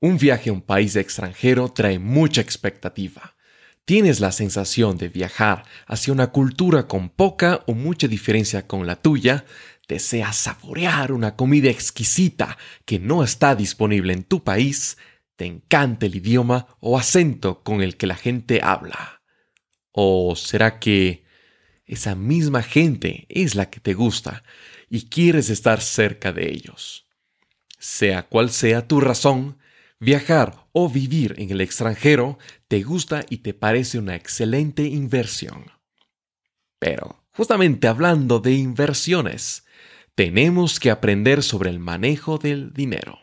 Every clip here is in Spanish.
Un viaje a un país extranjero trae mucha expectativa. Tienes la sensación de viajar hacia una cultura con poca o mucha diferencia con la tuya, deseas saborear una comida exquisita que no está disponible en tu país, te encanta el idioma o acento con el que la gente habla. ¿O será que esa misma gente es la que te gusta y quieres estar cerca de ellos? Sea cual sea tu razón, Viajar o vivir en el extranjero te gusta y te parece una excelente inversión. Pero, justamente hablando de inversiones, tenemos que aprender sobre el manejo del dinero.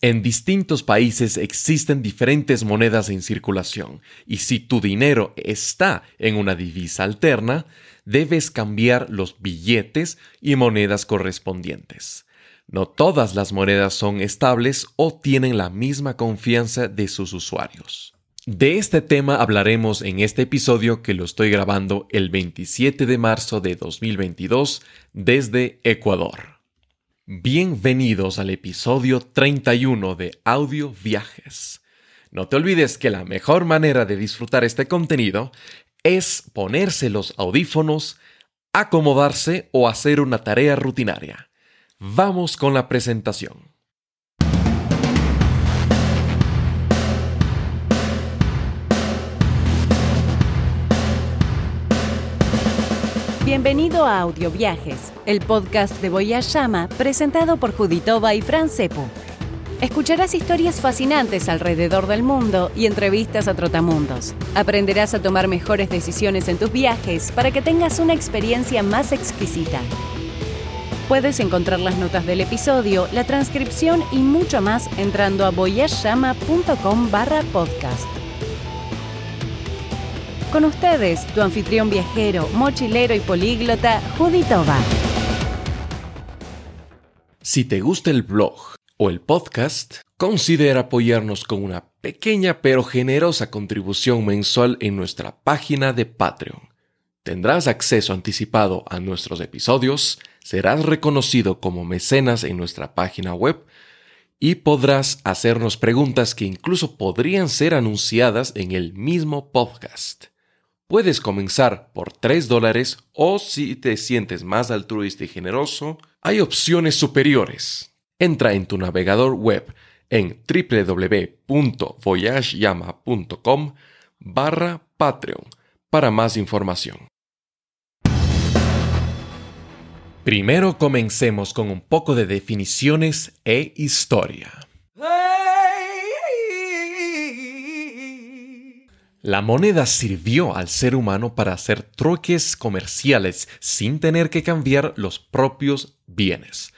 En distintos países existen diferentes monedas en circulación y si tu dinero está en una divisa alterna, debes cambiar los billetes y monedas correspondientes. No todas las monedas son estables o tienen la misma confianza de sus usuarios. De este tema hablaremos en este episodio que lo estoy grabando el 27 de marzo de 2022 desde Ecuador. Bienvenidos al episodio 31 de Audio Viajes. No te olvides que la mejor manera de disfrutar este contenido es ponerse los audífonos, acomodarse o hacer una tarea rutinaria. Vamos con la presentación. Bienvenido a Audio Viajes, el podcast de Voyage Llama presentado por Juditova y Fran Cepu. Escucharás historias fascinantes alrededor del mundo y entrevistas a trotamundos. Aprenderás a tomar mejores decisiones en tus viajes para que tengas una experiencia más exquisita. Puedes encontrar las notas del episodio, la transcripción y mucho más entrando a boyashama.com barra podcast. Con ustedes, tu anfitrión viajero, mochilero y políglota, Juditova. Si te gusta el blog o el podcast, considera apoyarnos con una pequeña pero generosa contribución mensual en nuestra página de Patreon. Tendrás acceso anticipado a nuestros episodios, serás reconocido como mecenas en nuestra página web y podrás hacernos preguntas que incluso podrían ser anunciadas en el mismo podcast. Puedes comenzar por 3 dólares o si te sientes más altruista y generoso, hay opciones superiores. Entra en tu navegador web en www.voyageyama.com barra Patreon para más información. Primero comencemos con un poco de definiciones e historia. La moneda sirvió al ser humano para hacer truques comerciales sin tener que cambiar los propios bienes.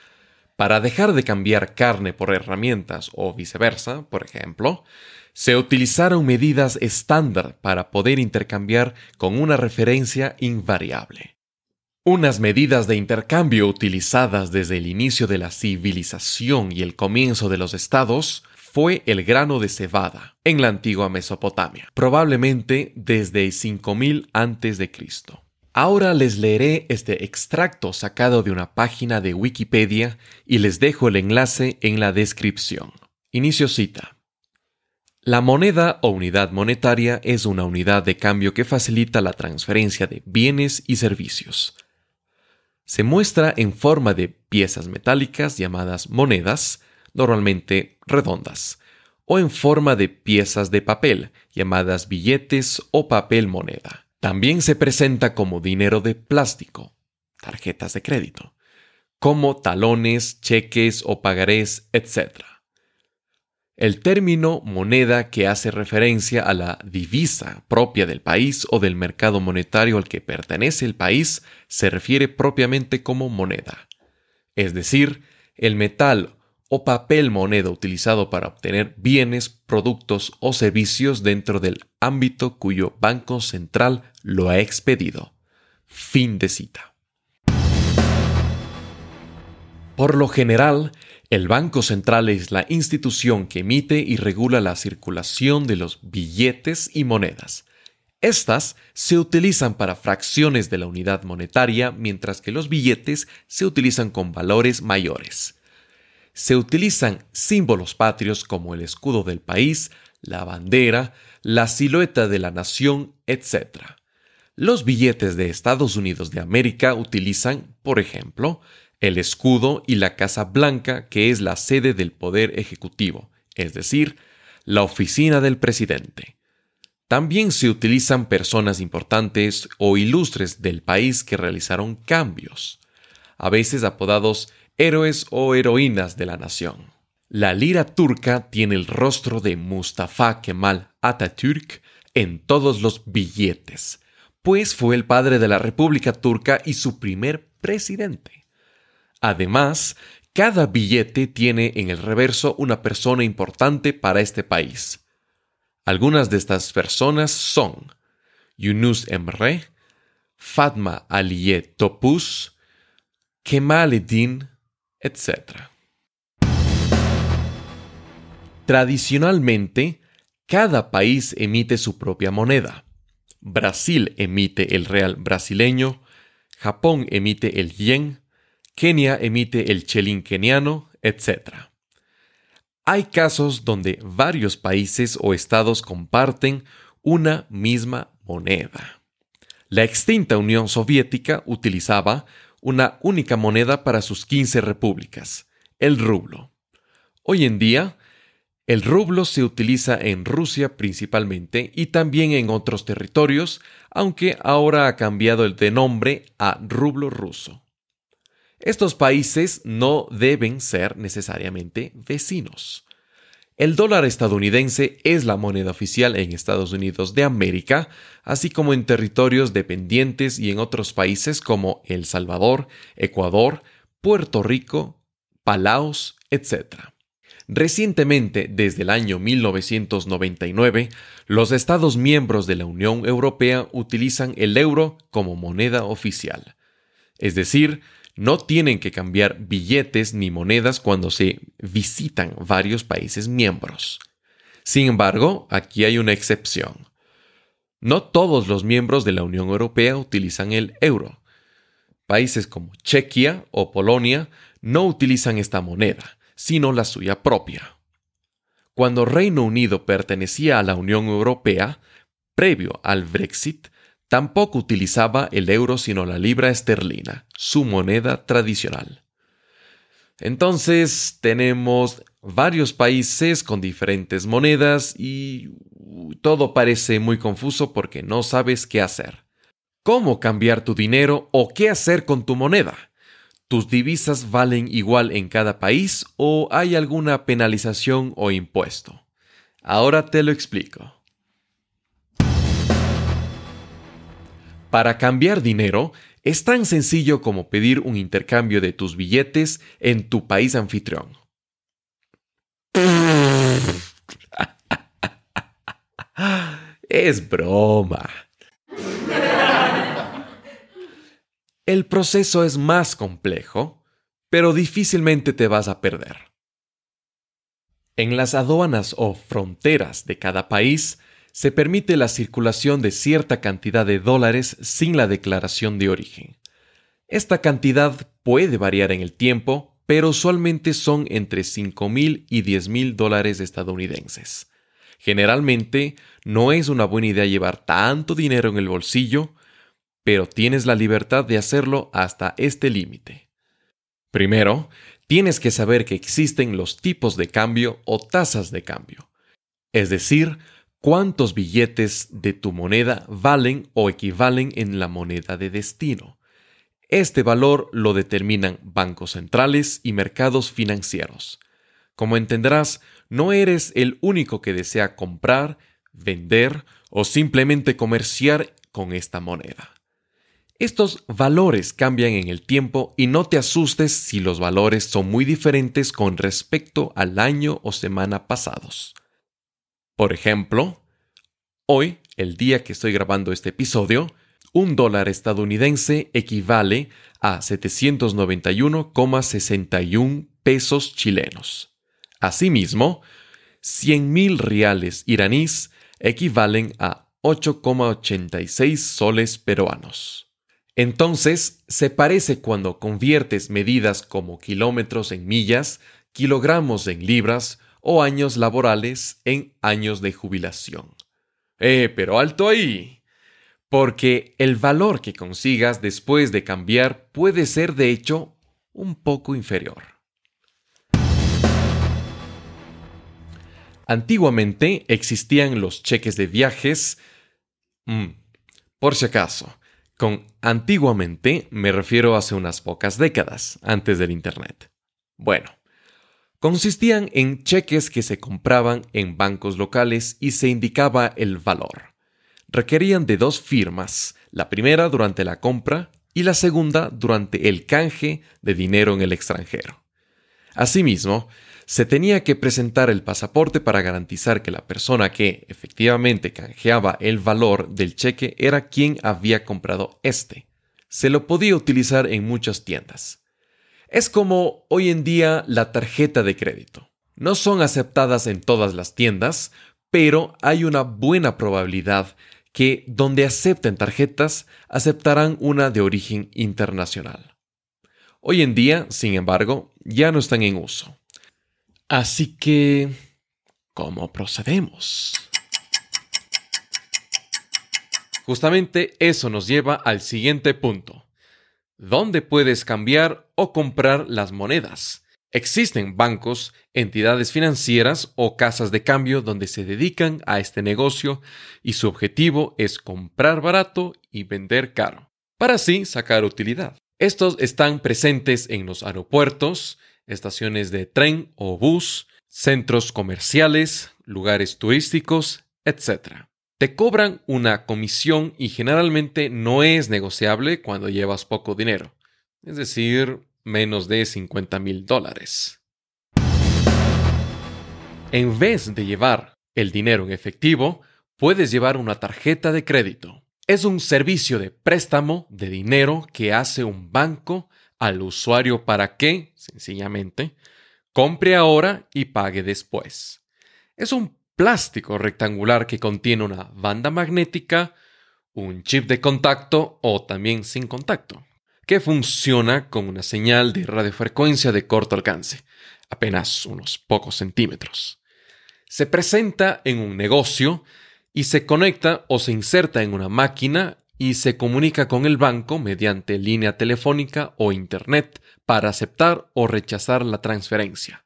Para dejar de cambiar carne por herramientas o viceversa, por ejemplo, se utilizaron medidas estándar para poder intercambiar con una referencia invariable. Unas medidas de intercambio utilizadas desde el inicio de la civilización y el comienzo de los estados fue el grano de cebada en la antigua Mesopotamia, probablemente desde 5000 a.C. Ahora les leeré este extracto sacado de una página de Wikipedia y les dejo el enlace en la descripción. Inicio cita. La moneda o unidad monetaria es una unidad de cambio que facilita la transferencia de bienes y servicios se muestra en forma de piezas metálicas llamadas monedas, normalmente redondas, o en forma de piezas de papel llamadas billetes o papel moneda. También se presenta como dinero de plástico, tarjetas de crédito, como talones, cheques o pagarés, etc. El término moneda que hace referencia a la divisa propia del país o del mercado monetario al que pertenece el país se refiere propiamente como moneda, es decir, el metal o papel moneda utilizado para obtener bienes, productos o servicios dentro del ámbito cuyo Banco Central lo ha expedido. Fin de cita. Por lo general, el Banco Central es la institución que emite y regula la circulación de los billetes y monedas. Estas se utilizan para fracciones de la unidad monetaria, mientras que los billetes se utilizan con valores mayores. se utilizan símbolos patrios como el escudo del país, la bandera, la silueta de la nación, etc. Los billetes de Estados Unidos de América utilizan, por ejemplo, el escudo y la Casa Blanca, que es la sede del Poder Ejecutivo, es decir, la oficina del presidente. También se utilizan personas importantes o ilustres del país que realizaron cambios, a veces apodados héroes o heroínas de la nación. La lira turca tiene el rostro de Mustafa Kemal Atatürk en todos los billetes, pues fue el padre de la República Turca y su primer presidente. Además, cada billete tiene en el reverso una persona importante para este país. Algunas de estas personas son Yunus Emre, Fatma Aliye Topuz, Kemaleddin, etc. Tradicionalmente, cada país emite su propia moneda. Brasil emite el real brasileño, Japón emite el yen, Kenia emite el chelín keniano, etc. Hay casos donde varios países o estados comparten una misma moneda. La extinta Unión Soviética utilizaba una única moneda para sus 15 repúblicas, el rublo. Hoy en día, el rublo se utiliza en Rusia principalmente y también en otros territorios, aunque ahora ha cambiado el de nombre a rublo ruso. Estos países no deben ser necesariamente vecinos. El dólar estadounidense es la moneda oficial en Estados Unidos de América, así como en territorios dependientes y en otros países como El Salvador, Ecuador, Puerto Rico, Palaos, etc. Recientemente, desde el año 1999, los Estados miembros de la Unión Europea utilizan el euro como moneda oficial. Es decir, no tienen que cambiar billetes ni monedas cuando se visitan varios países miembros. Sin embargo, aquí hay una excepción. No todos los miembros de la Unión Europea utilizan el euro. Países como Chequia o Polonia no utilizan esta moneda, sino la suya propia. Cuando Reino Unido pertenecía a la Unión Europea, previo al Brexit, Tampoco utilizaba el euro sino la libra esterlina, su moneda tradicional. Entonces tenemos varios países con diferentes monedas y todo parece muy confuso porque no sabes qué hacer. ¿Cómo cambiar tu dinero o qué hacer con tu moneda? ¿Tus divisas valen igual en cada país o hay alguna penalización o impuesto? Ahora te lo explico. Para cambiar dinero es tan sencillo como pedir un intercambio de tus billetes en tu país anfitrión. Es broma. El proceso es más complejo, pero difícilmente te vas a perder. En las aduanas o fronteras de cada país se permite la circulación de cierta cantidad de dólares sin la declaración de origen. Esta cantidad puede variar en el tiempo, pero usualmente son entre 5 mil y 10 mil dólares estadounidenses. Generalmente no es una buena idea llevar tanto dinero en el bolsillo, pero tienes la libertad de hacerlo hasta este límite. Primero, tienes que saber que existen los tipos de cambio o tasas de cambio, es decir, cuántos billetes de tu moneda valen o equivalen en la moneda de destino. Este valor lo determinan bancos centrales y mercados financieros. Como entenderás, no eres el único que desea comprar, vender o simplemente comerciar con esta moneda. Estos valores cambian en el tiempo y no te asustes si los valores son muy diferentes con respecto al año o semana pasados. Por ejemplo, hoy, el día que estoy grabando este episodio, un dólar estadounidense equivale a 791,61 pesos chilenos. Asimismo, 100.000 reales iraníes equivalen a 8,86 soles peruanos. Entonces, se parece cuando conviertes medidas como kilómetros en millas kilogramos en libras o años laborales en años de jubilación. Eh, pero alto ahí. Porque el valor que consigas después de cambiar puede ser de hecho un poco inferior. Antiguamente existían los cheques de viajes. Mm, por si acaso, con antiguamente me refiero hace unas pocas décadas, antes del Internet. Bueno, consistían en cheques que se compraban en bancos locales y se indicaba el valor. Requerían de dos firmas, la primera durante la compra y la segunda durante el canje de dinero en el extranjero. Asimismo, se tenía que presentar el pasaporte para garantizar que la persona que efectivamente canjeaba el valor del cheque era quien había comprado este. Se lo podía utilizar en muchas tiendas. Es como hoy en día la tarjeta de crédito. No son aceptadas en todas las tiendas, pero hay una buena probabilidad que donde acepten tarjetas aceptarán una de origen internacional. Hoy en día, sin embargo, ya no están en uso. Así que, ¿cómo procedemos? Justamente eso nos lleva al siguiente punto. ¿Dónde puedes cambiar o comprar las monedas? Existen bancos, entidades financieras o casas de cambio donde se dedican a este negocio y su objetivo es comprar barato y vender caro, para así sacar utilidad. Estos están presentes en los aeropuertos, estaciones de tren o bus, centros comerciales, lugares turísticos, etc. Te cobran una comisión y generalmente no es negociable cuando llevas poco dinero, es decir, menos de 50 mil dólares. En vez de llevar el dinero en efectivo, puedes llevar una tarjeta de crédito. Es un servicio de préstamo de dinero que hace un banco al usuario para que, sencillamente, compre ahora y pague después. Es un plástico rectangular que contiene una banda magnética, un chip de contacto o también sin contacto, que funciona con una señal de radiofrecuencia de corto alcance, apenas unos pocos centímetros. Se presenta en un negocio y se conecta o se inserta en una máquina y se comunica con el banco mediante línea telefónica o Internet para aceptar o rechazar la transferencia.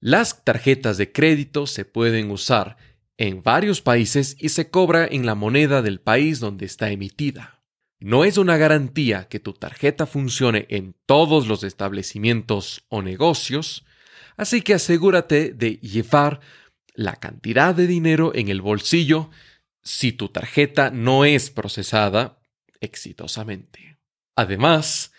Las tarjetas de crédito se pueden usar en varios países y se cobra en la moneda del país donde está emitida. No es una garantía que tu tarjeta funcione en todos los establecimientos o negocios, así que asegúrate de llevar la cantidad de dinero en el bolsillo si tu tarjeta no es procesada exitosamente. Además,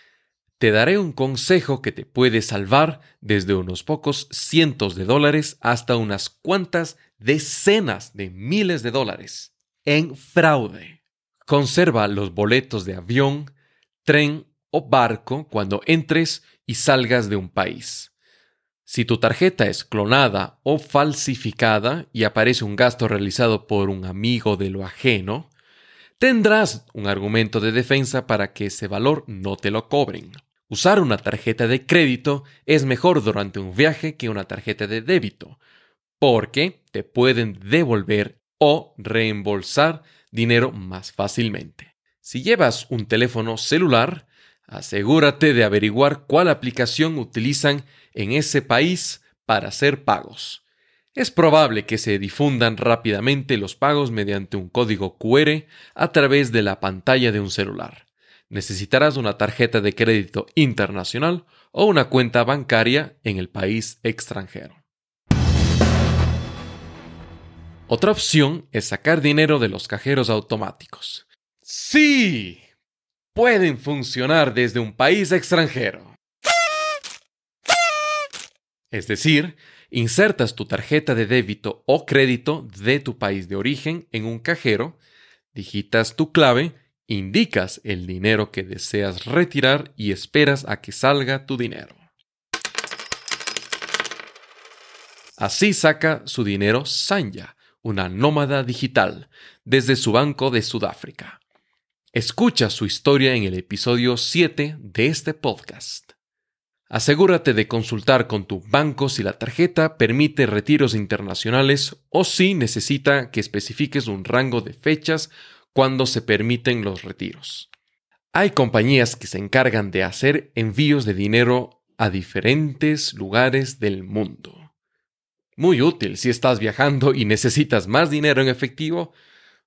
te daré un consejo que te puede salvar desde unos pocos cientos de dólares hasta unas cuantas decenas de miles de dólares en fraude. Conserva los boletos de avión, tren o barco cuando entres y salgas de un país. Si tu tarjeta es clonada o falsificada y aparece un gasto realizado por un amigo de lo ajeno, tendrás un argumento de defensa para que ese valor no te lo cobren. Usar una tarjeta de crédito es mejor durante un viaje que una tarjeta de débito, porque te pueden devolver o reembolsar dinero más fácilmente. Si llevas un teléfono celular, asegúrate de averiguar cuál aplicación utilizan en ese país para hacer pagos. Es probable que se difundan rápidamente los pagos mediante un código QR a través de la pantalla de un celular. Necesitarás una tarjeta de crédito internacional o una cuenta bancaria en el país extranjero. Otra opción es sacar dinero de los cajeros automáticos. Sí, pueden funcionar desde un país extranjero. Es decir, insertas tu tarjeta de débito o crédito de tu país de origen en un cajero, digitas tu clave, indicas el dinero que deseas retirar y esperas a que salga tu dinero. Así saca su dinero Sanya, una nómada digital, desde su banco de Sudáfrica. Escucha su historia en el episodio 7 de este podcast. Asegúrate de consultar con tu banco si la tarjeta permite retiros internacionales o si necesita que especifiques un rango de fechas cuando se permiten los retiros. Hay compañías que se encargan de hacer envíos de dinero a diferentes lugares del mundo. Muy útil si estás viajando y necesitas más dinero en efectivo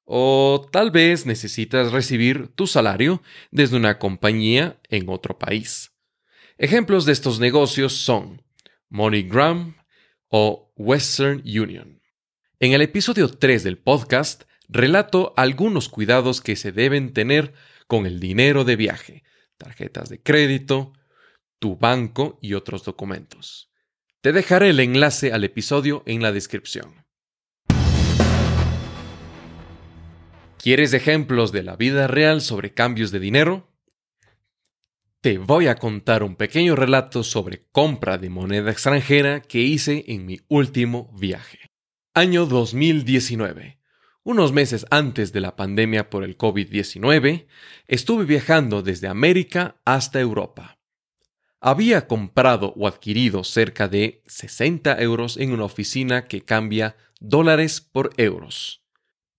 o tal vez necesitas recibir tu salario desde una compañía en otro país. Ejemplos de estos negocios son MoneyGram o Western Union. En el episodio 3 del podcast relato algunos cuidados que se deben tener con el dinero de viaje, tarjetas de crédito, tu banco y otros documentos. Te dejaré el enlace al episodio en la descripción. ¿Quieres ejemplos de la vida real sobre cambios de dinero? te voy a contar un pequeño relato sobre compra de moneda extranjera que hice en mi último viaje. Año 2019. Unos meses antes de la pandemia por el COVID-19, estuve viajando desde América hasta Europa. Había comprado o adquirido cerca de 60 euros en una oficina que cambia dólares por euros.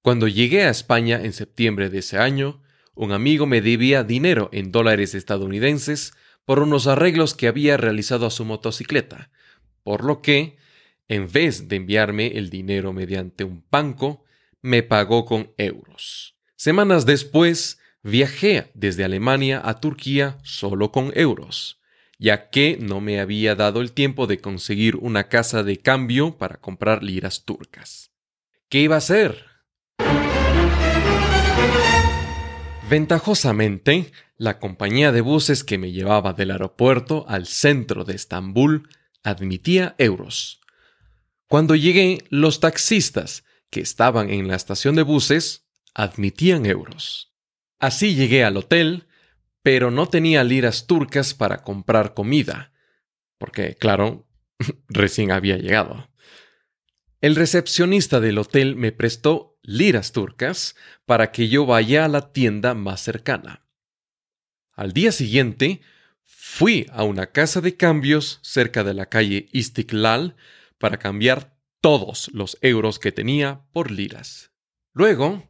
Cuando llegué a España en septiembre de ese año, un amigo me debía dinero en dólares estadounidenses por unos arreglos que había realizado a su motocicleta, por lo que, en vez de enviarme el dinero mediante un banco, me pagó con euros. Semanas después, viajé desde Alemania a Turquía solo con euros, ya que no me había dado el tiempo de conseguir una casa de cambio para comprar liras turcas. ¿Qué iba a hacer? Ventajosamente, la compañía de buses que me llevaba del aeropuerto al centro de Estambul admitía euros. Cuando llegué, los taxistas que estaban en la estación de buses admitían euros. Así llegué al hotel, pero no tenía liras turcas para comprar comida, porque, claro, recién había llegado. El recepcionista del hotel me prestó liras turcas para que yo vaya a la tienda más cercana. Al día siguiente, fui a una casa de cambios cerca de la calle Istiklal para cambiar todos los euros que tenía por liras. Luego,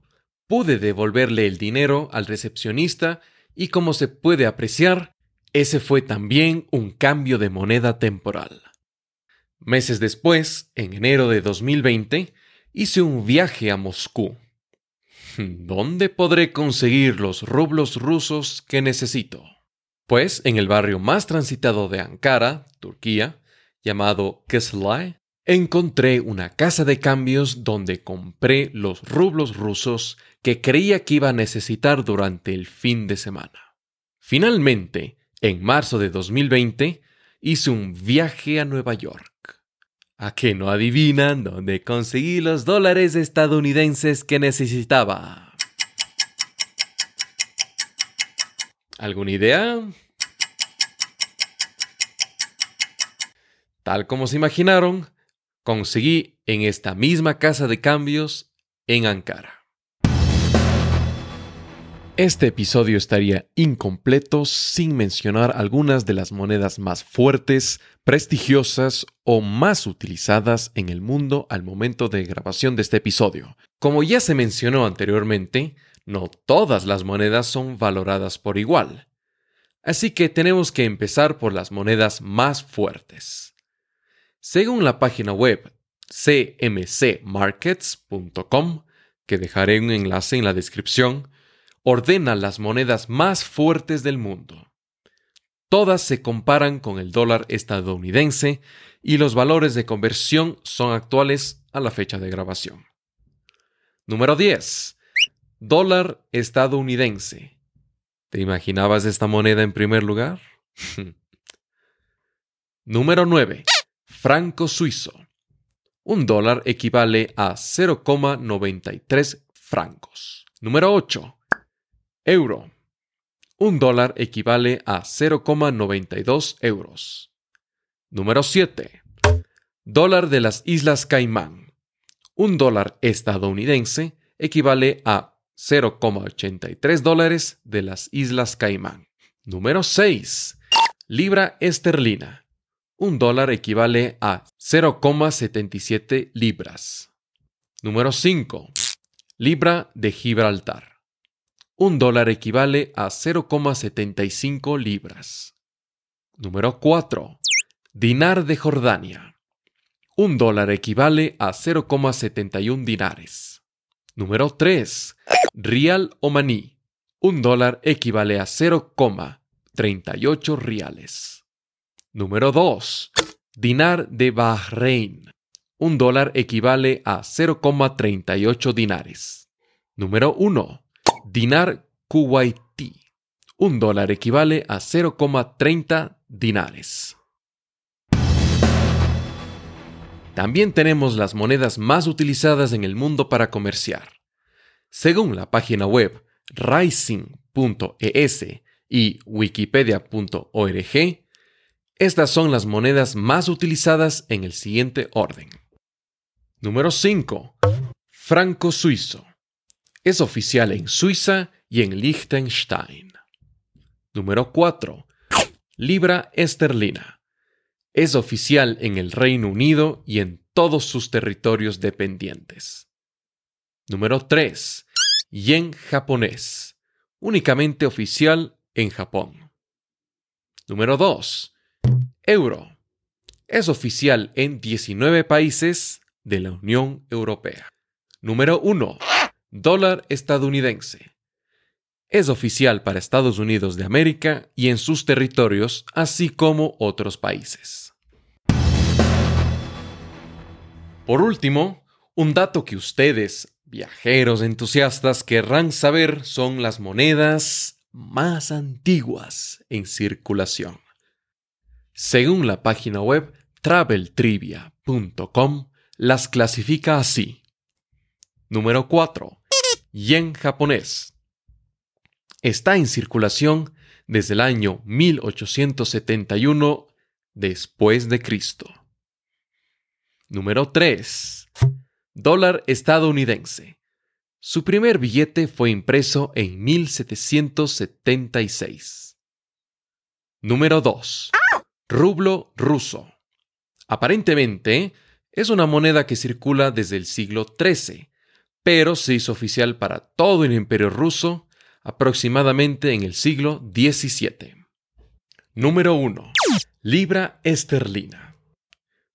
pude devolverle el dinero al recepcionista y como se puede apreciar, ese fue también un cambio de moneda temporal. Meses después, en enero de 2020, hice un viaje a Moscú. ¿Dónde podré conseguir los rublos rusos que necesito? Pues en el barrio más transitado de Ankara, Turquía, llamado Keslay, encontré una casa de cambios donde compré los rublos rusos que creía que iba a necesitar durante el fin de semana. Finalmente, en marzo de 2020, hice un viaje a Nueva York. ¿A qué no adivinan dónde conseguí los dólares estadounidenses que necesitaba? ¿Alguna idea? Tal como se imaginaron, conseguí en esta misma casa de cambios en Ankara. Este episodio estaría incompleto sin mencionar algunas de las monedas más fuertes, prestigiosas o más utilizadas en el mundo al momento de grabación de este episodio. Como ya se mencionó anteriormente, no todas las monedas son valoradas por igual. Así que tenemos que empezar por las monedas más fuertes. Según la página web cmcmarkets.com, que dejaré un enlace en la descripción, ordena las monedas más fuertes del mundo. Todas se comparan con el dólar estadounidense y los valores de conversión son actuales a la fecha de grabación. Número 10. Dólar estadounidense. ¿Te imaginabas esta moneda en primer lugar? Número 9. Franco suizo. Un dólar equivale a 0,93 francos. Número 8. Euro. Un dólar equivale a 0,92 euros. Número 7. Dólar de las Islas Caimán. Un dólar estadounidense equivale a 0,83 dólares de las Islas Caimán. Número 6. Libra esterlina. Un dólar equivale a 0,77 libras. Número 5. Libra de Gibraltar. Un dólar equivale a 0,75 libras. Número 4. Dinar de Jordania. Un dólar equivale a 0,71 dinares. Número 3. Rial omaní. Un dólar equivale a 0,38 riales. Número 2. Dinar de Bahrein. Un dólar equivale a 0,38 dinares. Número 1. Dinar kuwaití. Un dólar equivale a 0,30 dinares. También tenemos las monedas más utilizadas en el mundo para comerciar. Según la página web rising.es y wikipedia.org, estas son las monedas más utilizadas en el siguiente orden. Número 5. Franco suizo. Es oficial en Suiza y en Liechtenstein. Número 4. Libra esterlina. Es oficial en el Reino Unido y en todos sus territorios dependientes. Número 3. Yen japonés. Únicamente oficial en Japón. Número 2. Euro. Es oficial en 19 países de la Unión Europea. Número 1. Dólar estadounidense. Es oficial para Estados Unidos de América y en sus territorios, así como otros países. Por último, un dato que ustedes, viajeros entusiastas, querrán saber son las monedas más antiguas en circulación. Según la página web traveltrivia.com, las clasifica así. Número 4. Yen japonés. Está en circulación desde el año 1871 después de Cristo. Número 3. Dólar estadounidense. Su primer billete fue impreso en 1776. Número 2. Rublo ruso. Aparentemente, es una moneda que circula desde el siglo XIII, pero se hizo oficial para todo el imperio ruso aproximadamente en el siglo XVII. Número 1. Libra esterlina.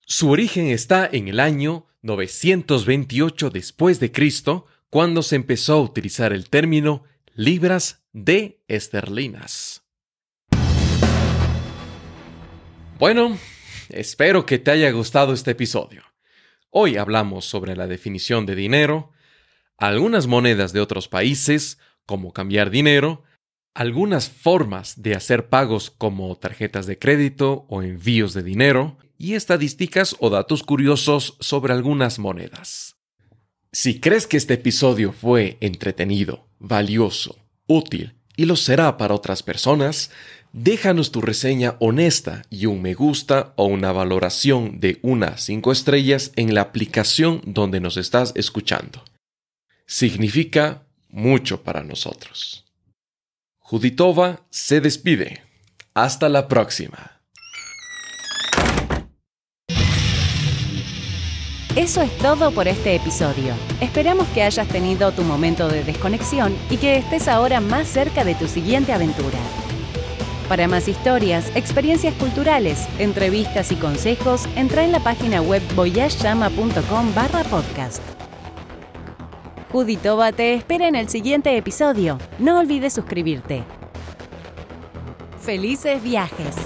Su origen está en el año 928 después de Cristo, cuando se empezó a utilizar el término libras de esterlinas. Bueno, espero que te haya gustado este episodio. Hoy hablamos sobre la definición de dinero, algunas monedas de otros países, como cambiar dinero, algunas formas de hacer pagos como tarjetas de crédito o envíos de dinero, y estadísticas o datos curiosos sobre algunas monedas. Si crees que este episodio fue entretenido, valioso, útil y lo será para otras personas, déjanos tu reseña honesta y un me gusta o una valoración de unas 5 estrellas en la aplicación donde nos estás escuchando. Significa mucho para nosotros. Juditova se despide. Hasta la próxima. Eso es todo por este episodio. Esperamos que hayas tenido tu momento de desconexión y que estés ahora más cerca de tu siguiente aventura. Para más historias, experiencias culturales, entrevistas y consejos, entra en la página web voyageyama.com barra podcast. Juditova te espera en el siguiente episodio. No olvides suscribirte. Felices viajes.